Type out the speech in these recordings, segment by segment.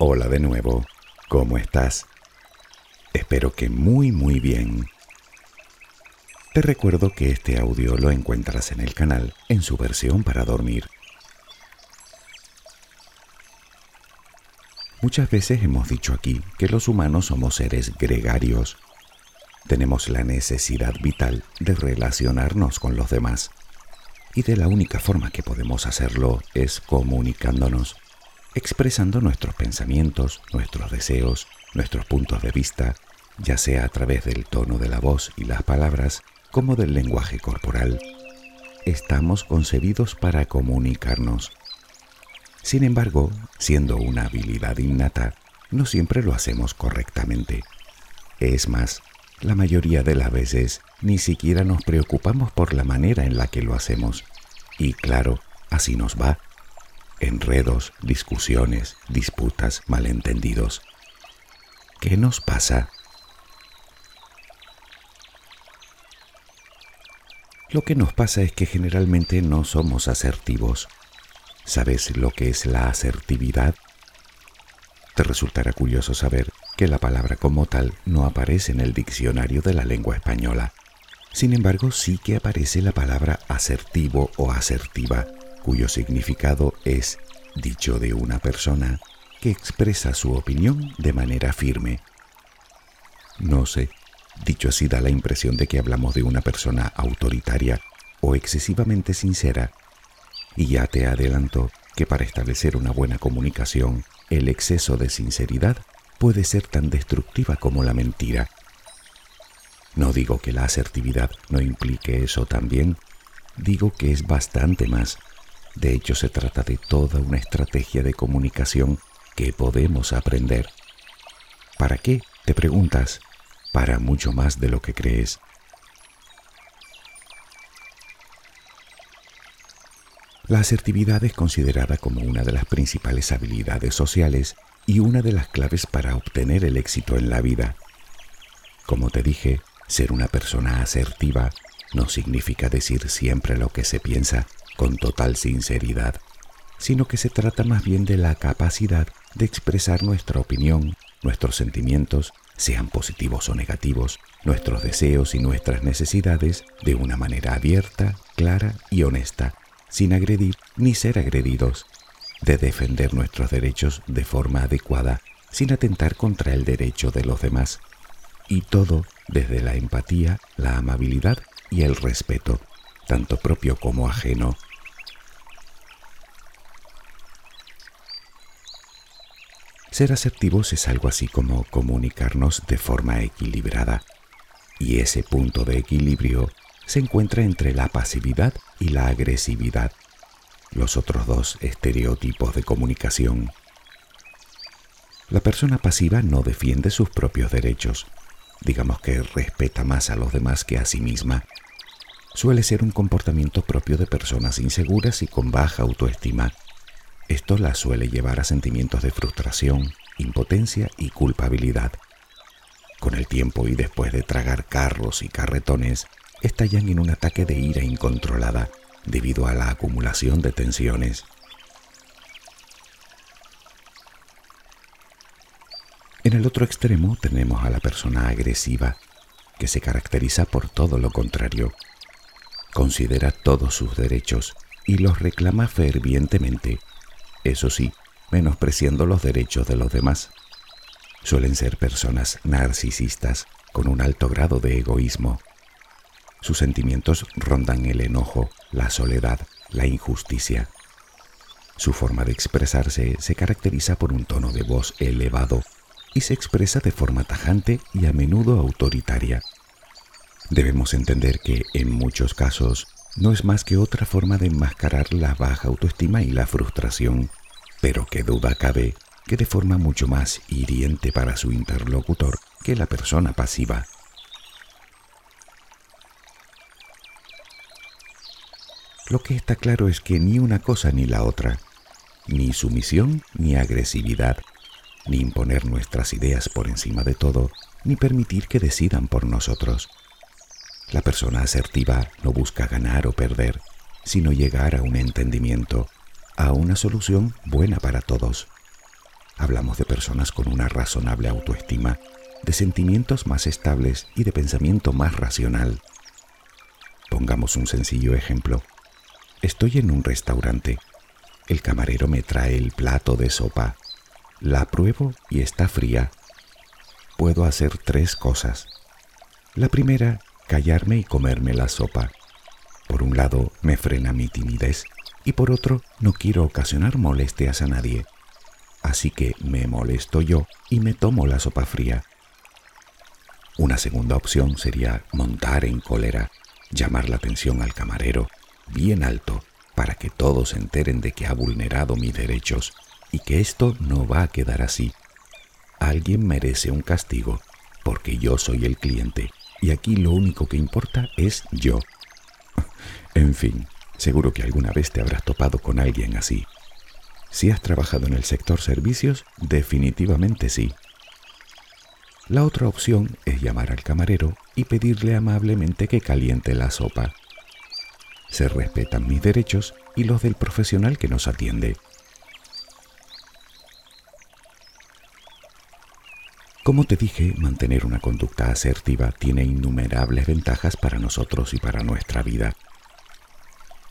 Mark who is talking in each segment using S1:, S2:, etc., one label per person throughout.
S1: Hola de nuevo, ¿cómo estás? Espero que muy muy bien. Te recuerdo que este audio lo encuentras en el canal en su versión para dormir. Muchas veces hemos dicho aquí que los humanos somos seres gregarios. Tenemos la necesidad vital de relacionarnos con los demás. Y de la única forma que podemos hacerlo es comunicándonos, expresando nuestros pensamientos, nuestros deseos, nuestros puntos de vista, ya sea a través del tono de la voz y las palabras, como del lenguaje corporal. Estamos concebidos para comunicarnos. Sin embargo, siendo una habilidad innata, no siempre lo hacemos correctamente. Es más, la mayoría de las veces ni siquiera nos preocupamos por la manera en la que lo hacemos. Y claro, así nos va. Enredos, discusiones, disputas, malentendidos. ¿Qué nos pasa? Lo que nos pasa es que generalmente no somos asertivos. ¿Sabes lo que es la asertividad? Te resultará curioso saber que la palabra como tal no aparece en el diccionario de la lengua española. Sin embargo, sí que aparece la palabra asertivo o asertiva, cuyo significado es dicho de una persona que expresa su opinión de manera firme. No sé Dicho así da la impresión de que hablamos de una persona autoritaria o excesivamente sincera. Y ya te adelanto que para establecer una buena comunicación, el exceso de sinceridad puede ser tan destructiva como la mentira. No digo que la asertividad no implique eso también, digo que es bastante más. De hecho, se trata de toda una estrategia de comunicación que podemos aprender. ¿Para qué? Te preguntas para mucho más de lo que crees. La asertividad es considerada como una de las principales habilidades sociales y una de las claves para obtener el éxito en la vida. Como te dije, ser una persona asertiva no significa decir siempre lo que se piensa con total sinceridad, sino que se trata más bien de la capacidad de expresar nuestra opinión, nuestros sentimientos sean positivos o negativos, nuestros deseos y nuestras necesidades de una manera abierta, clara y honesta, sin agredir ni ser agredidos, de defender nuestros derechos de forma adecuada, sin atentar contra el derecho de los demás, y todo desde la empatía, la amabilidad y el respeto, tanto propio como ajeno, Ser asertivos es algo así como comunicarnos de forma equilibrada, y ese punto de equilibrio se encuentra entre la pasividad y la agresividad, los otros dos estereotipos de comunicación. La persona pasiva no defiende sus propios derechos, digamos que respeta más a los demás que a sí misma. Suele ser un comportamiento propio de personas inseguras y con baja autoestima esto la suele llevar a sentimientos de frustración, impotencia y culpabilidad. Con el tiempo y después de tragar carros y carretones, estallan en un ataque de ira incontrolada debido a la acumulación de tensiones. En el otro extremo tenemos a la persona agresiva, que se caracteriza por todo lo contrario. Considera todos sus derechos y los reclama fervientemente eso sí, menospreciando los derechos de los demás. Suelen ser personas narcisistas con un alto grado de egoísmo. Sus sentimientos rondan el enojo, la soledad, la injusticia. Su forma de expresarse se caracteriza por un tono de voz elevado y se expresa de forma tajante y a menudo autoritaria. Debemos entender que en muchos casos no es más que otra forma de enmascarar la baja autoestima y la frustración, pero que duda cabe que de forma mucho más hiriente para su interlocutor que la persona pasiva. Lo que está claro es que ni una cosa ni la otra, ni sumisión ni agresividad, ni imponer nuestras ideas por encima de todo, ni permitir que decidan por nosotros, la persona asertiva no busca ganar o perder, sino llegar a un entendimiento, a una solución buena para todos. hablamos de personas con una razonable autoestima, de sentimientos más estables y de pensamiento más racional. Pongamos un sencillo ejemplo. Estoy en un restaurante. El camarero me trae el plato de sopa. La pruebo y está fría. Puedo hacer tres cosas. La primera, callarme y comerme la sopa. Por un lado, me frena mi timidez y por otro, no quiero ocasionar molestias a nadie. Así que me molesto yo y me tomo la sopa fría. Una segunda opción sería montar en cólera, llamar la atención al camarero bien alto para que todos se enteren de que ha vulnerado mis derechos y que esto no va a quedar así. Alguien merece un castigo porque yo soy el cliente y aquí lo único que importa es yo. en fin, seguro que alguna vez te habrás topado con alguien así. Si has trabajado en el sector servicios, definitivamente sí. La otra opción es llamar al camarero y pedirle amablemente que caliente la sopa. Se respetan mis derechos y los del profesional que nos atiende. Como te dije, mantener una conducta asertiva tiene innumerables ventajas para nosotros y para nuestra vida.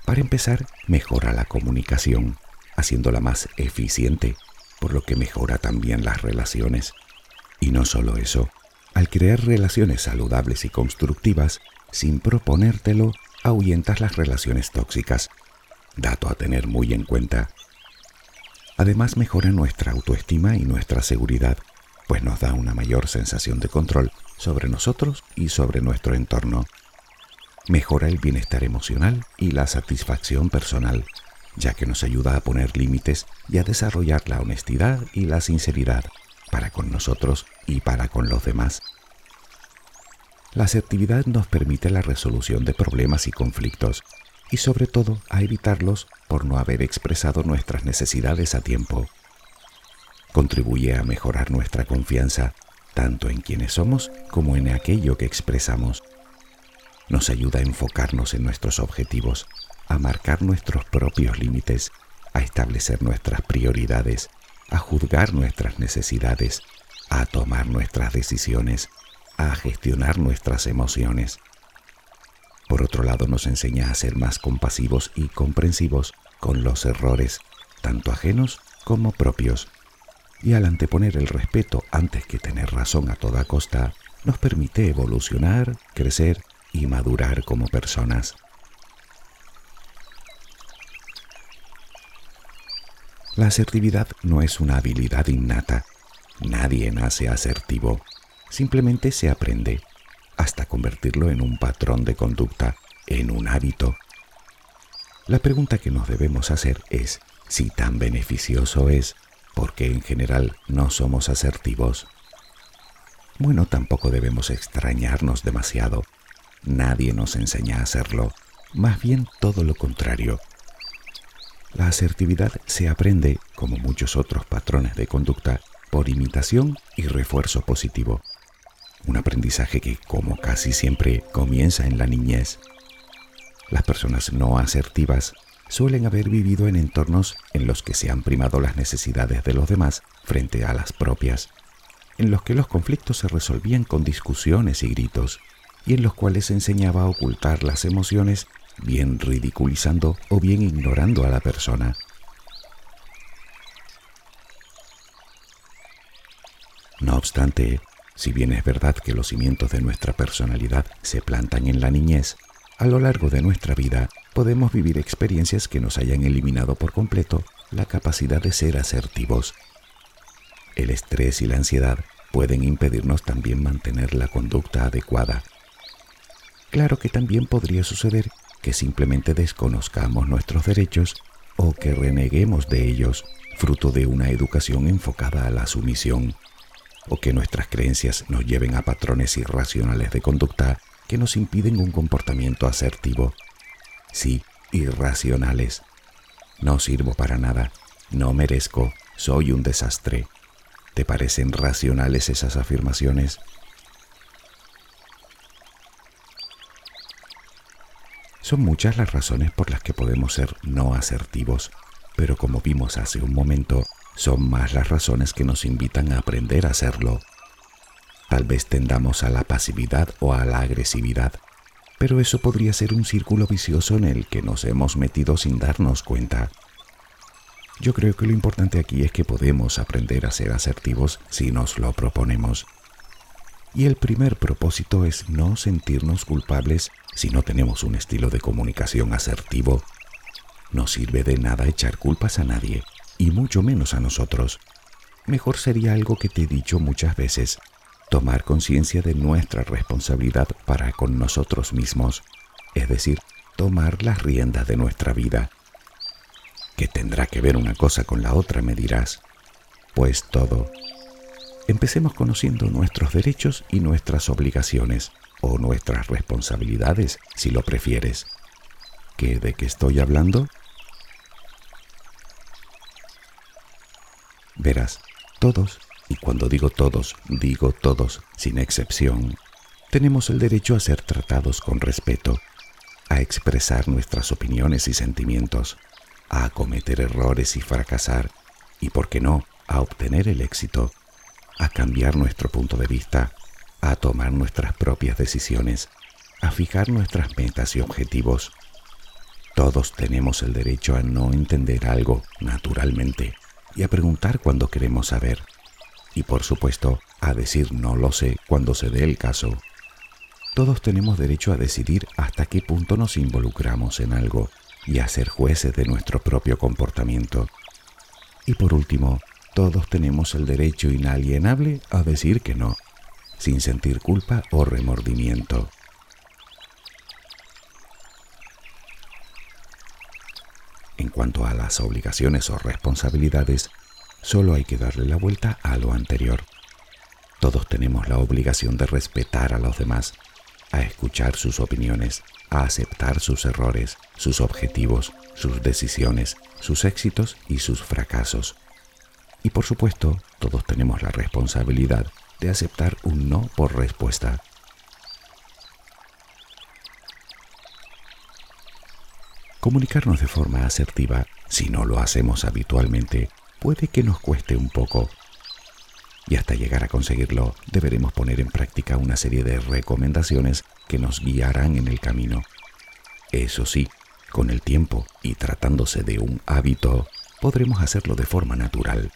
S1: Para empezar, mejora la comunicación, haciéndola más eficiente, por lo que mejora también las relaciones. Y no solo eso, al crear relaciones saludables y constructivas, sin proponértelo, ahuyentas las relaciones tóxicas. Dato a tener muy en cuenta. Además mejora nuestra autoestima y nuestra seguridad, pues nos da una mayor sensación de control sobre nosotros y sobre nuestro entorno. Mejora el bienestar emocional y la satisfacción personal, ya que nos ayuda a poner límites y a desarrollar la honestidad y la sinceridad para con nosotros y para con los demás. La asertividad nos permite la resolución de problemas y conflictos y sobre todo a evitarlos por no haber expresado nuestras necesidades a tiempo. Contribuye a mejorar nuestra confianza tanto en quienes somos como en aquello que expresamos. Nos ayuda a enfocarnos en nuestros objetivos, a marcar nuestros propios límites, a establecer nuestras prioridades a juzgar nuestras necesidades, a tomar nuestras decisiones, a gestionar nuestras emociones. Por otro lado, nos enseña a ser más compasivos y comprensivos con los errores, tanto ajenos como propios. Y al anteponer el respeto antes que tener razón a toda costa, nos permite evolucionar, crecer y madurar como personas. La asertividad no es una habilidad innata. Nadie nace asertivo. Simplemente se aprende hasta convertirlo en un patrón de conducta, en un hábito. La pregunta que nos debemos hacer es si tan beneficioso es porque en general no somos asertivos. Bueno, tampoco debemos extrañarnos demasiado. Nadie nos enseña a hacerlo. Más bien todo lo contrario. La asertividad se aprende, como muchos otros patrones de conducta, por imitación y refuerzo positivo. Un aprendizaje que, como casi siempre, comienza en la niñez. Las personas no asertivas suelen haber vivido en entornos en los que se han primado las necesidades de los demás frente a las propias, en los que los conflictos se resolvían con discusiones y gritos, y en los cuales se enseñaba a ocultar las emociones bien ridiculizando o bien ignorando a la persona. No obstante, si bien es verdad que los cimientos de nuestra personalidad se plantan en la niñez, a lo largo de nuestra vida podemos vivir experiencias que nos hayan eliminado por completo la capacidad de ser asertivos. El estrés y la ansiedad pueden impedirnos también mantener la conducta adecuada. Claro que también podría suceder que simplemente desconozcamos nuestros derechos o que reneguemos de ellos, fruto de una educación enfocada a la sumisión, o que nuestras creencias nos lleven a patrones irracionales de conducta que nos impiden un comportamiento asertivo. Sí, irracionales. No sirvo para nada, no merezco, soy un desastre. ¿Te parecen racionales esas afirmaciones? Son muchas las razones por las que podemos ser no asertivos, pero como vimos hace un momento, son más las razones que nos invitan a aprender a hacerlo. Tal vez tendamos a la pasividad o a la agresividad, pero eso podría ser un círculo vicioso en el que nos hemos metido sin darnos cuenta. Yo creo que lo importante aquí es que podemos aprender a ser asertivos si nos lo proponemos. Y el primer propósito es no sentirnos culpables si no tenemos un estilo de comunicación asertivo. No sirve de nada echar culpas a nadie, y mucho menos a nosotros. Mejor sería algo que te he dicho muchas veces, tomar conciencia de nuestra responsabilidad para con nosotros mismos, es decir, tomar las riendas de nuestra vida. ¿Qué tendrá que ver una cosa con la otra, me dirás? Pues todo. Empecemos conociendo nuestros derechos y nuestras obligaciones, o nuestras responsabilidades, si lo prefieres. ¿Qué de qué estoy hablando? Verás, todos y cuando digo todos, digo todos, sin excepción, tenemos el derecho a ser tratados con respeto, a expresar nuestras opiniones y sentimientos, a cometer errores y fracasar, y por qué no, a obtener el éxito, a cambiar nuestro punto de vista, a tomar nuestras propias decisiones, a fijar nuestras metas y objetivos. Todos tenemos el derecho a no entender algo naturalmente y a preguntar cuando queremos saber y por supuesto a decir no lo sé cuando se dé el caso. Todos tenemos derecho a decidir hasta qué punto nos involucramos en algo y a ser jueces de nuestro propio comportamiento. Y por último, todos tenemos el derecho inalienable a decir que no, sin sentir culpa o remordimiento. En cuanto a las obligaciones o responsabilidades, Solo hay que darle la vuelta a lo anterior. Todos tenemos la obligación de respetar a los demás, a escuchar sus opiniones, a aceptar sus errores, sus objetivos, sus decisiones, sus éxitos y sus fracasos. Y por supuesto, todos tenemos la responsabilidad de aceptar un no por respuesta. Comunicarnos de forma asertiva, si no lo hacemos habitualmente, puede que nos cueste un poco. Y hasta llegar a conseguirlo, deberemos poner en práctica una serie de recomendaciones que nos guiarán en el camino. Eso sí, con el tiempo y tratándose de un hábito, podremos hacerlo de forma natural.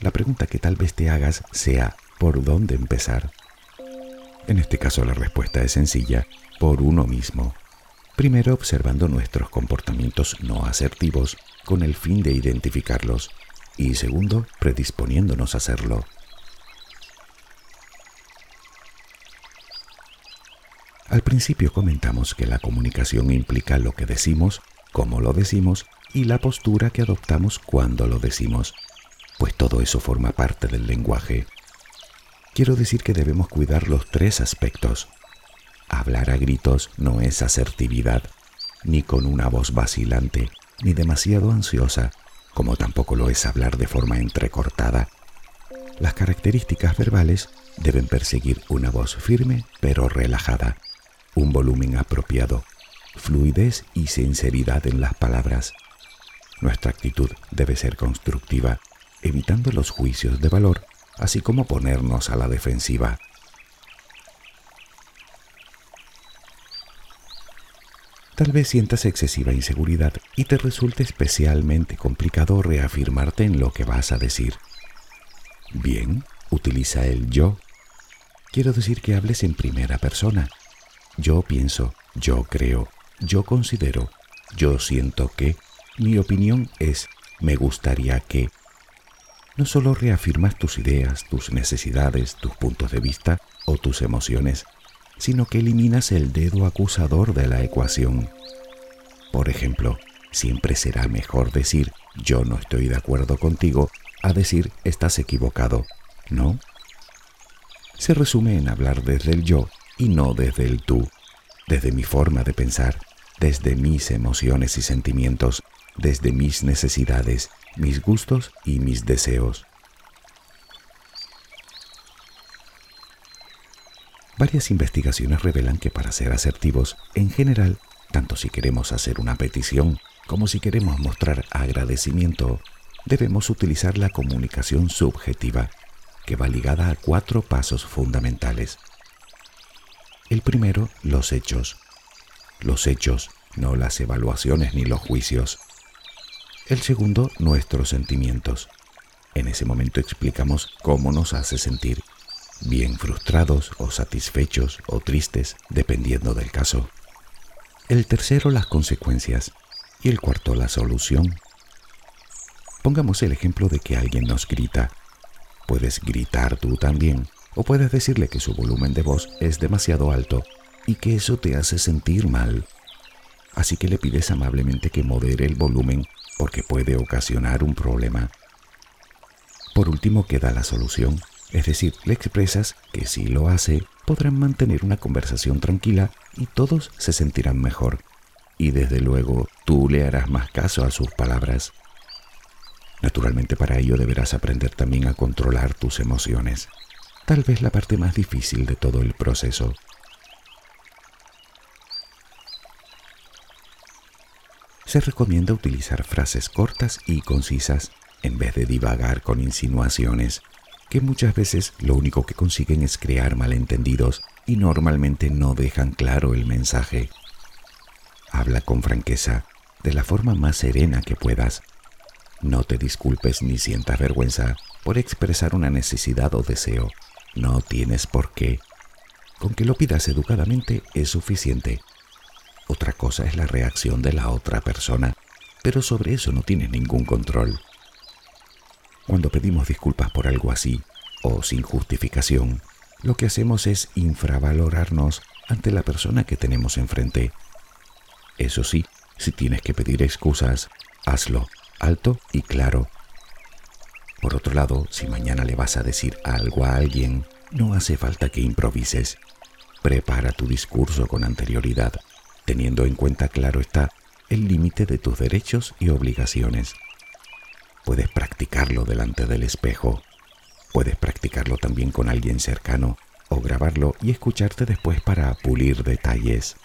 S1: La pregunta que tal vez te hagas sea, ¿por dónde empezar? En este caso la respuesta es sencilla, por uno mismo. Primero observando nuestros comportamientos no asertivos con el fin de identificarlos y segundo, predisponiéndonos a hacerlo. Al principio comentamos que la comunicación implica lo que decimos, cómo lo decimos y la postura que adoptamos cuando lo decimos, pues todo eso forma parte del lenguaje. Quiero decir que debemos cuidar los tres aspectos. Hablar a gritos no es asertividad, ni con una voz vacilante, ni demasiado ansiosa, como tampoco lo es hablar de forma entrecortada. Las características verbales deben perseguir una voz firme pero relajada, un volumen apropiado, fluidez y sinceridad en las palabras. Nuestra actitud debe ser constructiva, evitando los juicios de valor, así como ponernos a la defensiva. Tal vez sientas excesiva inseguridad y te resulte especialmente complicado reafirmarte en lo que vas a decir. Bien, utiliza el yo. Quiero decir que hables en primera persona. Yo pienso, yo creo, yo considero, yo siento que, mi opinión es, me gustaría que. No solo reafirmas tus ideas, tus necesidades, tus puntos de vista o tus emociones, sino que eliminas el dedo acusador de la ecuación. Por ejemplo, siempre será mejor decir yo no estoy de acuerdo contigo a decir estás equivocado, ¿no? Se resume en hablar desde el yo y no desde el tú, desde mi forma de pensar, desde mis emociones y sentimientos, desde mis necesidades, mis gustos y mis deseos. Varias investigaciones revelan que para ser asertivos, en general, tanto si queremos hacer una petición como si queremos mostrar agradecimiento, debemos utilizar la comunicación subjetiva, que va ligada a cuatro pasos fundamentales. El primero, los hechos. Los hechos, no las evaluaciones ni los juicios. El segundo, nuestros sentimientos. En ese momento explicamos cómo nos hace sentir, bien frustrados o satisfechos o tristes, dependiendo del caso. El tercero, las consecuencias. Y el cuarto, la solución. Pongamos el ejemplo de que alguien nos grita. Puedes gritar tú también, o puedes decirle que su volumen de voz es demasiado alto y que eso te hace sentir mal. Así que le pides amablemente que modere el volumen porque puede ocasionar un problema. Por último queda la solución, es decir, le expresas que si lo hace, podrán mantener una conversación tranquila y todos se sentirán mejor. Y desde luego tú le harás más caso a sus palabras. Naturalmente para ello deberás aprender también a controlar tus emociones, tal vez la parte más difícil de todo el proceso. se recomienda utilizar frases cortas y concisas en vez de divagar con insinuaciones, que muchas veces lo único que consiguen es crear malentendidos y normalmente no dejan claro el mensaje. Habla con franqueza, de la forma más serena que puedas. No te disculpes ni sientas vergüenza por expresar una necesidad o deseo. No tienes por qué. Con que lo pidas educadamente es suficiente. Otra cosa es la reacción de la otra persona, pero sobre eso no tienes ningún control. Cuando pedimos disculpas por algo así, o sin justificación, lo que hacemos es infravalorarnos ante la persona que tenemos enfrente. Eso sí, si tienes que pedir excusas, hazlo alto y claro. Por otro lado, si mañana le vas a decir algo a alguien, no hace falta que improvises. Prepara tu discurso con anterioridad teniendo en cuenta, claro está, el límite de tus derechos y obligaciones. Puedes practicarlo delante del espejo, puedes practicarlo también con alguien cercano o grabarlo y escucharte después para pulir detalles.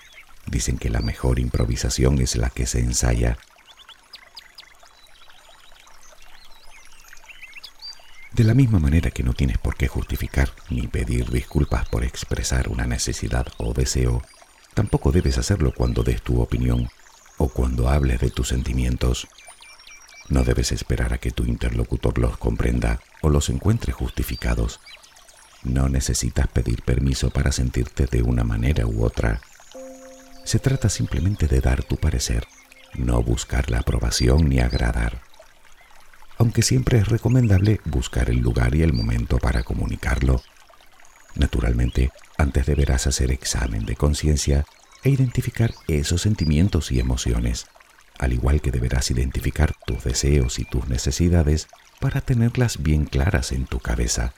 S1: Dicen que la mejor improvisación es la que se ensaya. De la misma manera que no tienes por qué justificar ni pedir disculpas por expresar una necesidad o deseo, Tampoco debes hacerlo cuando des tu opinión o cuando hables de tus sentimientos. No debes esperar a que tu interlocutor los comprenda o los encuentre justificados. No necesitas pedir permiso para sentirte de una manera u otra. Se trata simplemente de dar tu parecer, no buscar la aprobación ni agradar. Aunque siempre es recomendable buscar el lugar y el momento para comunicarlo. Naturalmente, antes deberás hacer examen de conciencia e identificar esos sentimientos y emociones, al igual que deberás identificar tus deseos y tus necesidades para tenerlas bien claras en tu cabeza.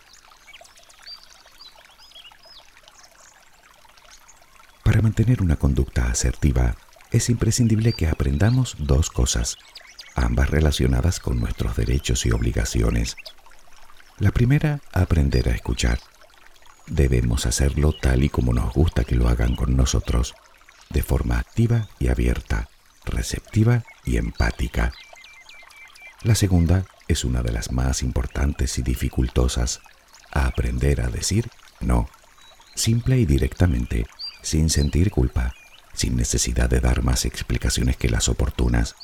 S1: Para mantener una conducta asertiva, es imprescindible que aprendamos dos cosas, ambas relacionadas con nuestros derechos y obligaciones. La primera, aprender a escuchar. Debemos hacerlo tal y como nos gusta que lo hagan con nosotros, de forma activa y abierta, receptiva y empática. La segunda es una de las más importantes y dificultosas, a aprender a decir no, simple y directamente, sin sentir culpa, sin necesidad de dar más explicaciones que las oportunas,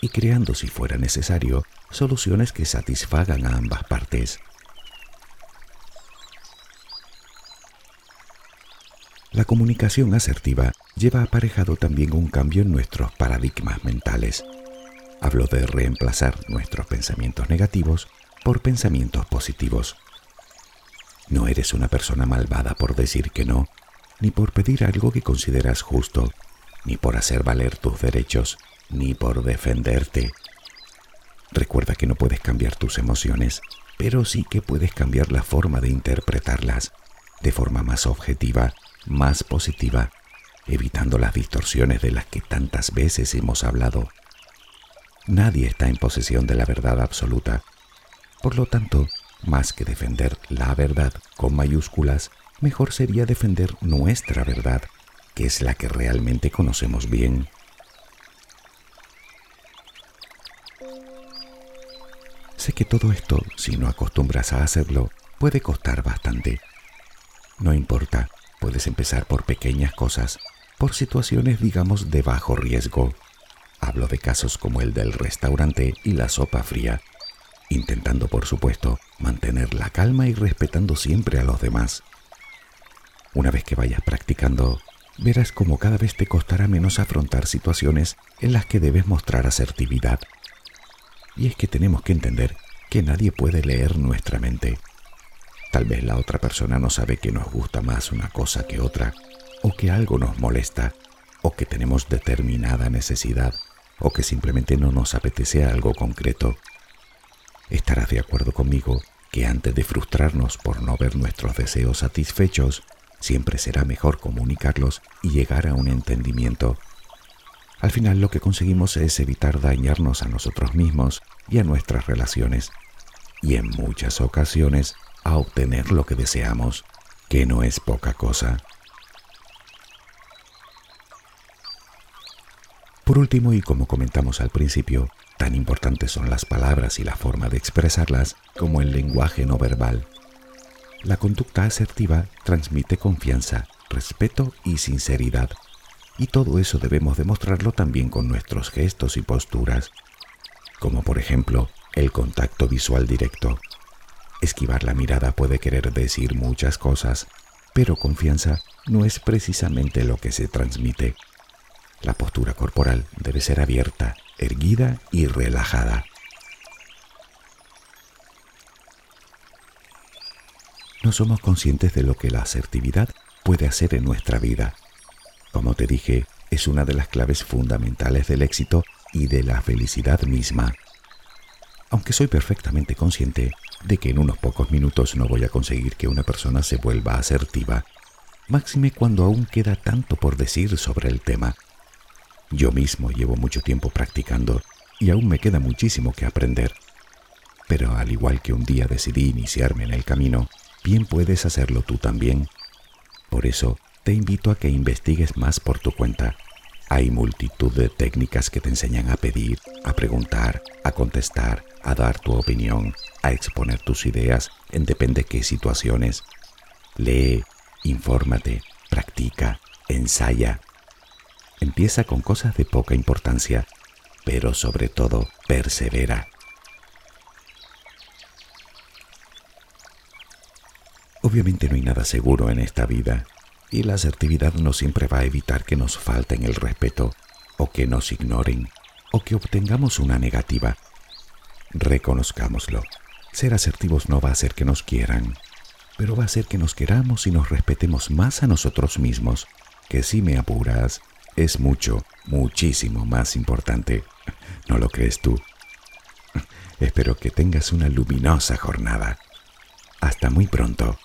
S1: y creando, si fuera necesario, soluciones que satisfagan a ambas partes. La comunicación asertiva lleva aparejado también un cambio en nuestros paradigmas mentales. Hablo de reemplazar nuestros pensamientos negativos por pensamientos positivos. No eres una persona malvada por decir que no, ni por pedir algo que consideras justo, ni por hacer valer tus derechos, ni por defenderte. Recuerda que no puedes cambiar tus emociones, pero sí que puedes cambiar la forma de interpretarlas de forma más objetiva más positiva, evitando las distorsiones de las que tantas veces hemos hablado. Nadie está en posesión de la verdad absoluta. Por lo tanto, más que defender la verdad con mayúsculas, mejor sería defender nuestra verdad, que es la que realmente conocemos bien. Sé que todo esto, si no acostumbras a hacerlo, puede costar bastante. No importa, puedes empezar por pequeñas cosas, por situaciones digamos de bajo riesgo. Hablo de casos como el del restaurante y la sopa fría, intentando por supuesto mantener la calma y respetando siempre a los demás. Una vez que vayas practicando, verás como cada vez te costará menos afrontar situaciones en las que debes mostrar asertividad. Y es que tenemos que entender que nadie puede leer nuestra mente. Tal vez la otra persona no sabe que nos gusta más una cosa que otra, o que algo nos molesta, o que tenemos determinada necesidad, o que simplemente no nos apetece algo concreto. Estarás de acuerdo conmigo que antes de frustrarnos por no ver nuestros deseos satisfechos, siempre será mejor comunicarlos y llegar a un entendimiento. Al final lo que conseguimos es evitar dañarnos a nosotros mismos y a nuestras relaciones, y en muchas ocasiones a obtener lo que deseamos, que no es poca cosa. Por último, y como comentamos al principio, tan importantes son las palabras y la forma de expresarlas como el lenguaje no verbal. La conducta asertiva transmite confianza, respeto y sinceridad. Y todo eso debemos demostrarlo también con nuestros gestos y posturas, como por ejemplo el contacto visual directo. Esquivar la mirada puede querer decir muchas cosas, pero confianza no es precisamente lo que se transmite. La postura corporal debe ser abierta, erguida y relajada. no somos conscientes de lo que la asertividad puede hacer en nuestra vida. Como te dije, es una de las claves fundamentales del éxito y de la felicidad misma. Aunque soy perfectamente consciente de que en unos pocos minutos no voy a conseguir que una persona se vuelva asertiva, máxime cuando aún queda tanto por decir sobre el tema. Yo mismo llevo mucho tiempo practicando y aún me queda muchísimo que aprender. Pero al igual que un día decidí iniciarme en el camino, bien puedes hacerlo tú también. Por eso, te invito a que investigues más por tu cuenta. Hay multitud de técnicas que te enseñan a pedir, a preguntar, a contestar, a dar tu opinión, a exponer tus ideas en depende qué situaciones. Lee, infórmate, practica, ensaya. Empieza con cosas de poca importancia, pero sobre todo persevera. Obviamente no hay nada seguro en esta vida y la asertividad no siempre va a evitar que nos falten el respeto o que nos ignoren o que obtengamos una negativa. Reconozcámoslo. Ser asertivos no va a hacer que nos quieran, pero va a hacer que nos queramos y nos respetemos más a nosotros mismos, que si me apuras, es mucho, muchísimo más importante. ¿No lo crees tú? Espero que tengas una luminosa jornada. Hasta muy pronto.